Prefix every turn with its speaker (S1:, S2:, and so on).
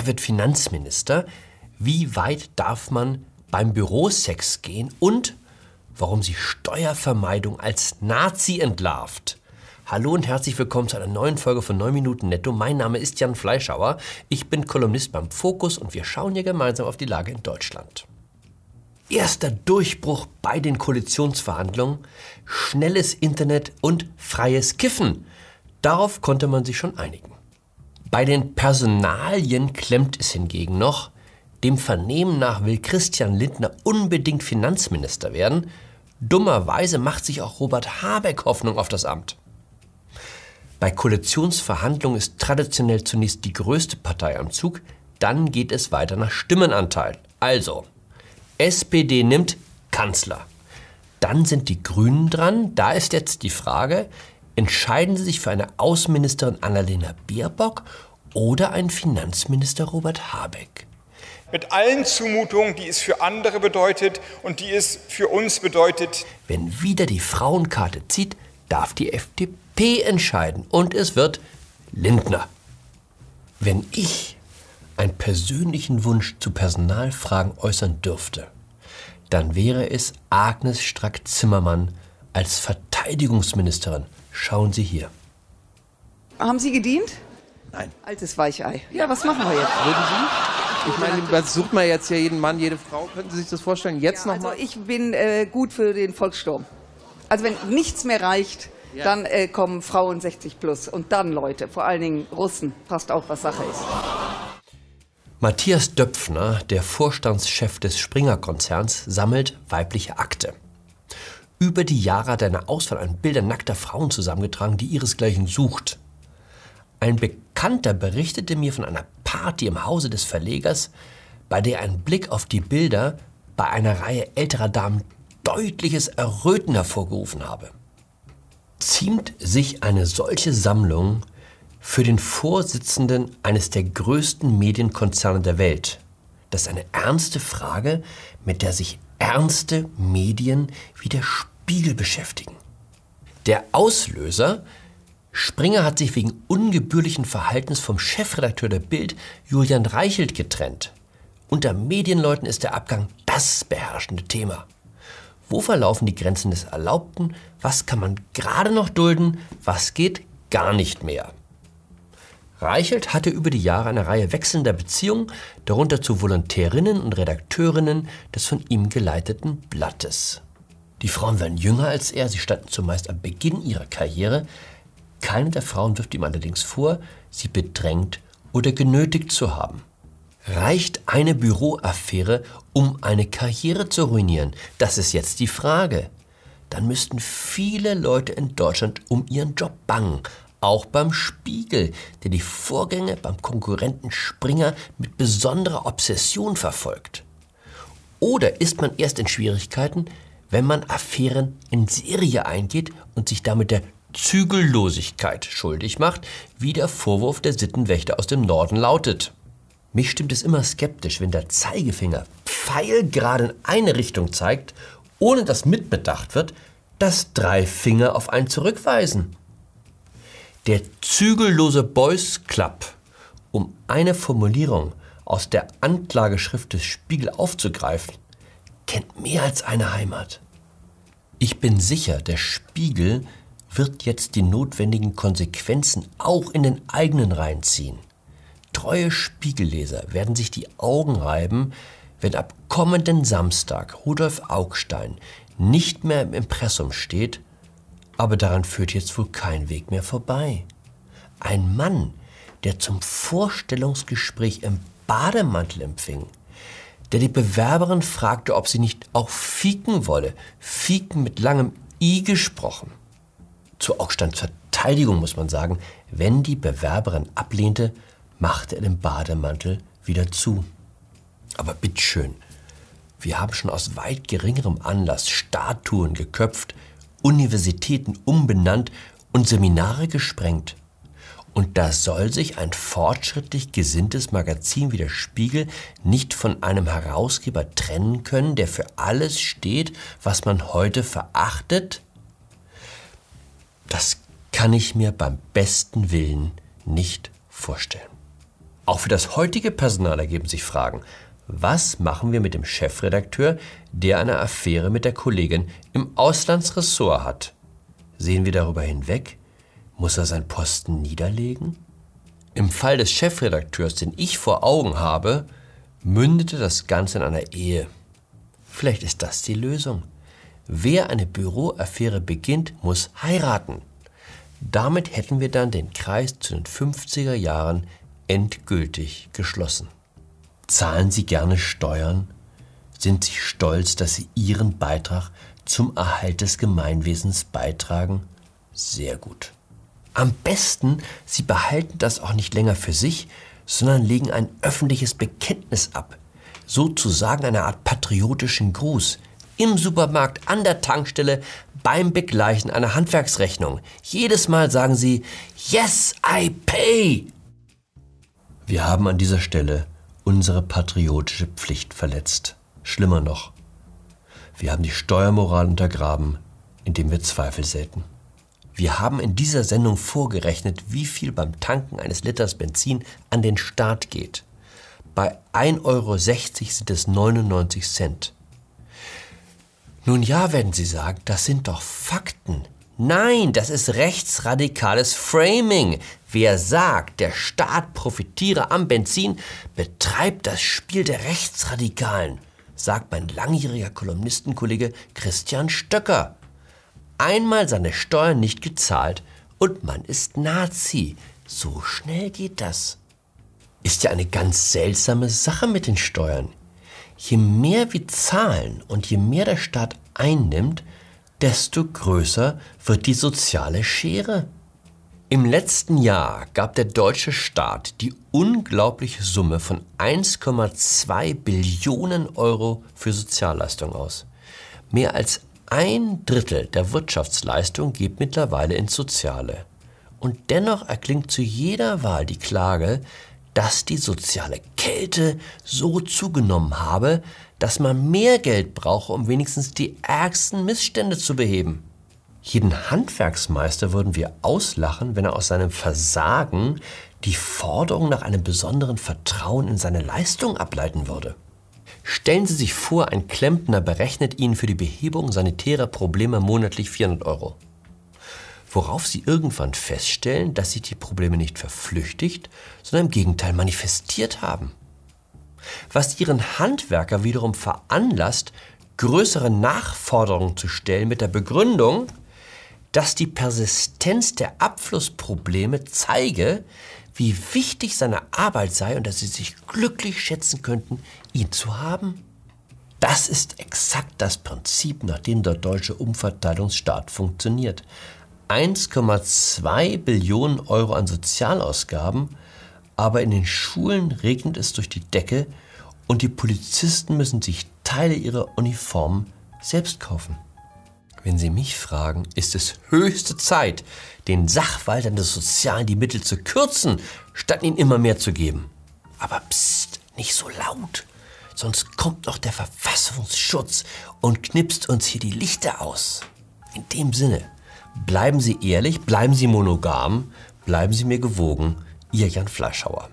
S1: wer wird Finanzminister, wie weit darf man beim Bürosex gehen und warum sie Steuervermeidung als Nazi entlarvt. Hallo und herzlich willkommen zu einer neuen Folge von 9 Minuten Netto. Mein Name ist Jan Fleischhauer. Ich bin Kolumnist beim Fokus und wir schauen hier gemeinsam auf die Lage in Deutschland. Erster Durchbruch bei den Koalitionsverhandlungen, schnelles Internet und freies Kiffen. Darauf konnte man sich schon einigen. Bei den Personalien klemmt es hingegen noch. Dem Vernehmen nach will Christian Lindner unbedingt Finanzminister werden. Dummerweise macht sich auch Robert Habeck Hoffnung auf das Amt. Bei Koalitionsverhandlungen ist traditionell zunächst die größte Partei am Zug, dann geht es weiter nach Stimmenanteil. Also, SPD nimmt Kanzler. Dann sind die Grünen dran. Da ist jetzt die Frage, entscheiden Sie sich für eine Außenministerin Annalena Baerbock oder einen Finanzminister Robert Habeck?
S2: mit allen Zumutungen, die es für andere bedeutet und die es für uns bedeutet.
S1: Wenn wieder die Frauenkarte zieht, darf die FDP entscheiden und es wird Lindner. Wenn ich einen persönlichen Wunsch zu Personalfragen äußern dürfte, dann wäre es Agnes Strack-Zimmermann als Verteidigungsministerin. Schauen Sie hier.
S3: Haben Sie gedient?
S1: Nein.
S3: Altes Weichei. Ja, was machen wir jetzt?
S4: Würden Sie? Ich meine, das sucht man jetzt ja jeden Mann, jede Frau. Könnten Sie sich das vorstellen? Jetzt
S3: ja,
S4: noch mal?
S3: Also ich bin äh, gut für den Volkssturm. Also wenn nichts mehr reicht, ja. dann äh, kommen Frauen 60 plus. Und dann, Leute, vor allen Dingen Russen, passt auf, was Sache ist.
S1: Matthias Döpfner, der Vorstandschef des Springer-Konzerns, sammelt weibliche Akte. Über die Jahre hat er eine Auswahl an Bildern nackter Frauen zusammengetragen, die ihresgleichen sucht. Ein Bekannter berichtete mir von einer Party im Hause des Verlegers, bei der ein Blick auf die Bilder bei einer Reihe älterer Damen deutliches Erröten hervorgerufen habe. Ziemt sich eine solche Sammlung für den Vorsitzenden eines der größten Medienkonzerne der Welt? Das ist eine ernste Frage, mit der sich ernste Medien der Spiegel beschäftigen. Der Auslöser Springer hat sich wegen ungebührlichen Verhaltens vom Chefredakteur der Bild, Julian Reichelt, getrennt. Unter Medienleuten ist der Abgang das beherrschende Thema. Wo verlaufen die Grenzen des Erlaubten? Was kann man gerade noch dulden? Was geht gar nicht mehr? Reichelt hatte über die Jahre eine Reihe wechselnder Beziehungen, darunter zu Volontärinnen und Redakteurinnen des von ihm geleiteten Blattes. Die Frauen waren jünger als er, sie standen zumeist am Beginn ihrer Karriere, keine der Frauen wirft ihm allerdings vor, sie bedrängt oder genötigt zu haben. Reicht eine Büroaffäre, um eine Karriere zu ruinieren? Das ist jetzt die Frage. Dann müssten viele Leute in Deutschland um ihren Job bangen. Auch beim Spiegel, der die Vorgänge beim Konkurrenten Springer mit besonderer Obsession verfolgt. Oder ist man erst in Schwierigkeiten, wenn man Affären in Serie eingeht und sich damit der Zügellosigkeit schuldig macht, wie der Vorwurf der Sittenwächter aus dem Norden lautet. Mich stimmt es immer skeptisch, wenn der Zeigefinger pfeilgerade in eine Richtung zeigt, ohne dass mitbedacht wird, dass drei Finger auf einen zurückweisen. Der zügellose Boys Club, um eine Formulierung aus der Anklageschrift des Spiegel aufzugreifen, kennt mehr als eine Heimat. Ich bin sicher, der Spiegel wird jetzt die notwendigen Konsequenzen auch in den eigenen Reihen ziehen. Treue Spiegelleser werden sich die Augen reiben, wenn ab kommenden Samstag Rudolf Augstein nicht mehr im Impressum steht, aber daran führt jetzt wohl kein Weg mehr vorbei. Ein Mann, der zum Vorstellungsgespräch im Bademantel empfing, der die Bewerberin fragte, ob sie nicht auch fieken wolle, fieken mit langem I gesprochen, zu Augsteins Verteidigung muss man sagen, wenn die Bewerberin ablehnte, machte er den Bademantel wieder zu. Aber bitteschön, wir haben schon aus weit geringerem Anlass Statuen geköpft, Universitäten umbenannt und Seminare gesprengt. Und da soll sich ein fortschrittlich gesinntes Magazin wie der Spiegel nicht von einem Herausgeber trennen können, der für alles steht, was man heute verachtet? Das kann ich mir beim besten Willen nicht vorstellen. Auch für das heutige Personal ergeben sich Fragen. Was machen wir mit dem Chefredakteur, der eine Affäre mit der Kollegin im Auslandsressort hat? Sehen wir darüber hinweg? Muss er seinen Posten niederlegen? Im Fall des Chefredakteurs, den ich vor Augen habe, mündete das Ganze in einer Ehe. Vielleicht ist das die Lösung. Wer eine Büroaffäre beginnt, muss heiraten. Damit hätten wir dann den Kreis zu den 50er Jahren endgültig geschlossen. Zahlen Sie gerne Steuern? Sind Sie stolz, dass Sie Ihren Beitrag zum Erhalt des Gemeinwesens beitragen? Sehr gut. Am besten, Sie behalten das auch nicht länger für sich, sondern legen ein öffentliches Bekenntnis ab, sozusagen eine Art patriotischen Gruß, im Supermarkt, an der Tankstelle, beim Begleichen einer Handwerksrechnung. Jedes Mal sagen Sie, Yes, I pay. Wir haben an dieser Stelle unsere patriotische Pflicht verletzt. Schlimmer noch, wir haben die Steuermoral untergraben, indem wir Zweifel säten. Wir haben in dieser Sendung vorgerechnet, wie viel beim Tanken eines Liters Benzin an den Staat geht. Bei 1,60 Euro sind es 99 Cent. Nun ja, werden Sie sagen, das sind doch Fakten. Nein, das ist rechtsradikales Framing. Wer sagt, der Staat profitiere am Benzin, betreibt das Spiel der Rechtsradikalen, sagt mein langjähriger Kolumnistenkollege Christian Stöcker einmal seine Steuern nicht gezahlt und man ist Nazi. So schnell geht das. Ist ja eine ganz seltsame Sache mit den Steuern. Je mehr wir zahlen und je mehr der Staat einnimmt, desto größer wird die soziale Schere. Im letzten Jahr gab der deutsche Staat die unglaubliche Summe von 1,2 Billionen Euro für Sozialleistungen aus. Mehr als ein Drittel der Wirtschaftsleistung geht mittlerweile ins Soziale. Und dennoch erklingt zu jeder Wahl die Klage, dass die soziale Kälte so zugenommen habe, dass man mehr Geld brauche, um wenigstens die ärgsten Missstände zu beheben. Jeden Handwerksmeister würden wir auslachen, wenn er aus seinem Versagen die Forderung nach einem besonderen Vertrauen in seine Leistung ableiten würde. Stellen Sie sich vor, ein Klempner berechnet Ihnen für die Behebung sanitärer Probleme monatlich 400 Euro. Worauf Sie irgendwann feststellen, dass sich die Probleme nicht verflüchtigt, sondern im Gegenteil manifestiert haben. Was Ihren Handwerker wiederum veranlasst, größere Nachforderungen zu stellen mit der Begründung, dass die Persistenz der Abflussprobleme zeige, wie wichtig seine Arbeit sei und dass sie sich glücklich schätzen könnten, ihn zu haben? Das ist exakt das Prinzip, nach dem der deutsche Umverteilungsstaat funktioniert. 1,2 Billionen Euro an Sozialausgaben, aber in den Schulen regnet es durch die Decke und die Polizisten müssen sich Teile ihrer Uniformen selbst kaufen. Wenn Sie mich fragen, ist es höchste Zeit, den Sachwaltern des Sozialen die Mittel zu kürzen, statt ihnen immer mehr zu geben. Aber psst, nicht so laut, sonst kommt noch der Verfassungsschutz und knipst uns hier die Lichter aus. In dem Sinne, bleiben Sie ehrlich, bleiben Sie monogam, bleiben Sie mir gewogen, Ihr Jan Fleischhauer.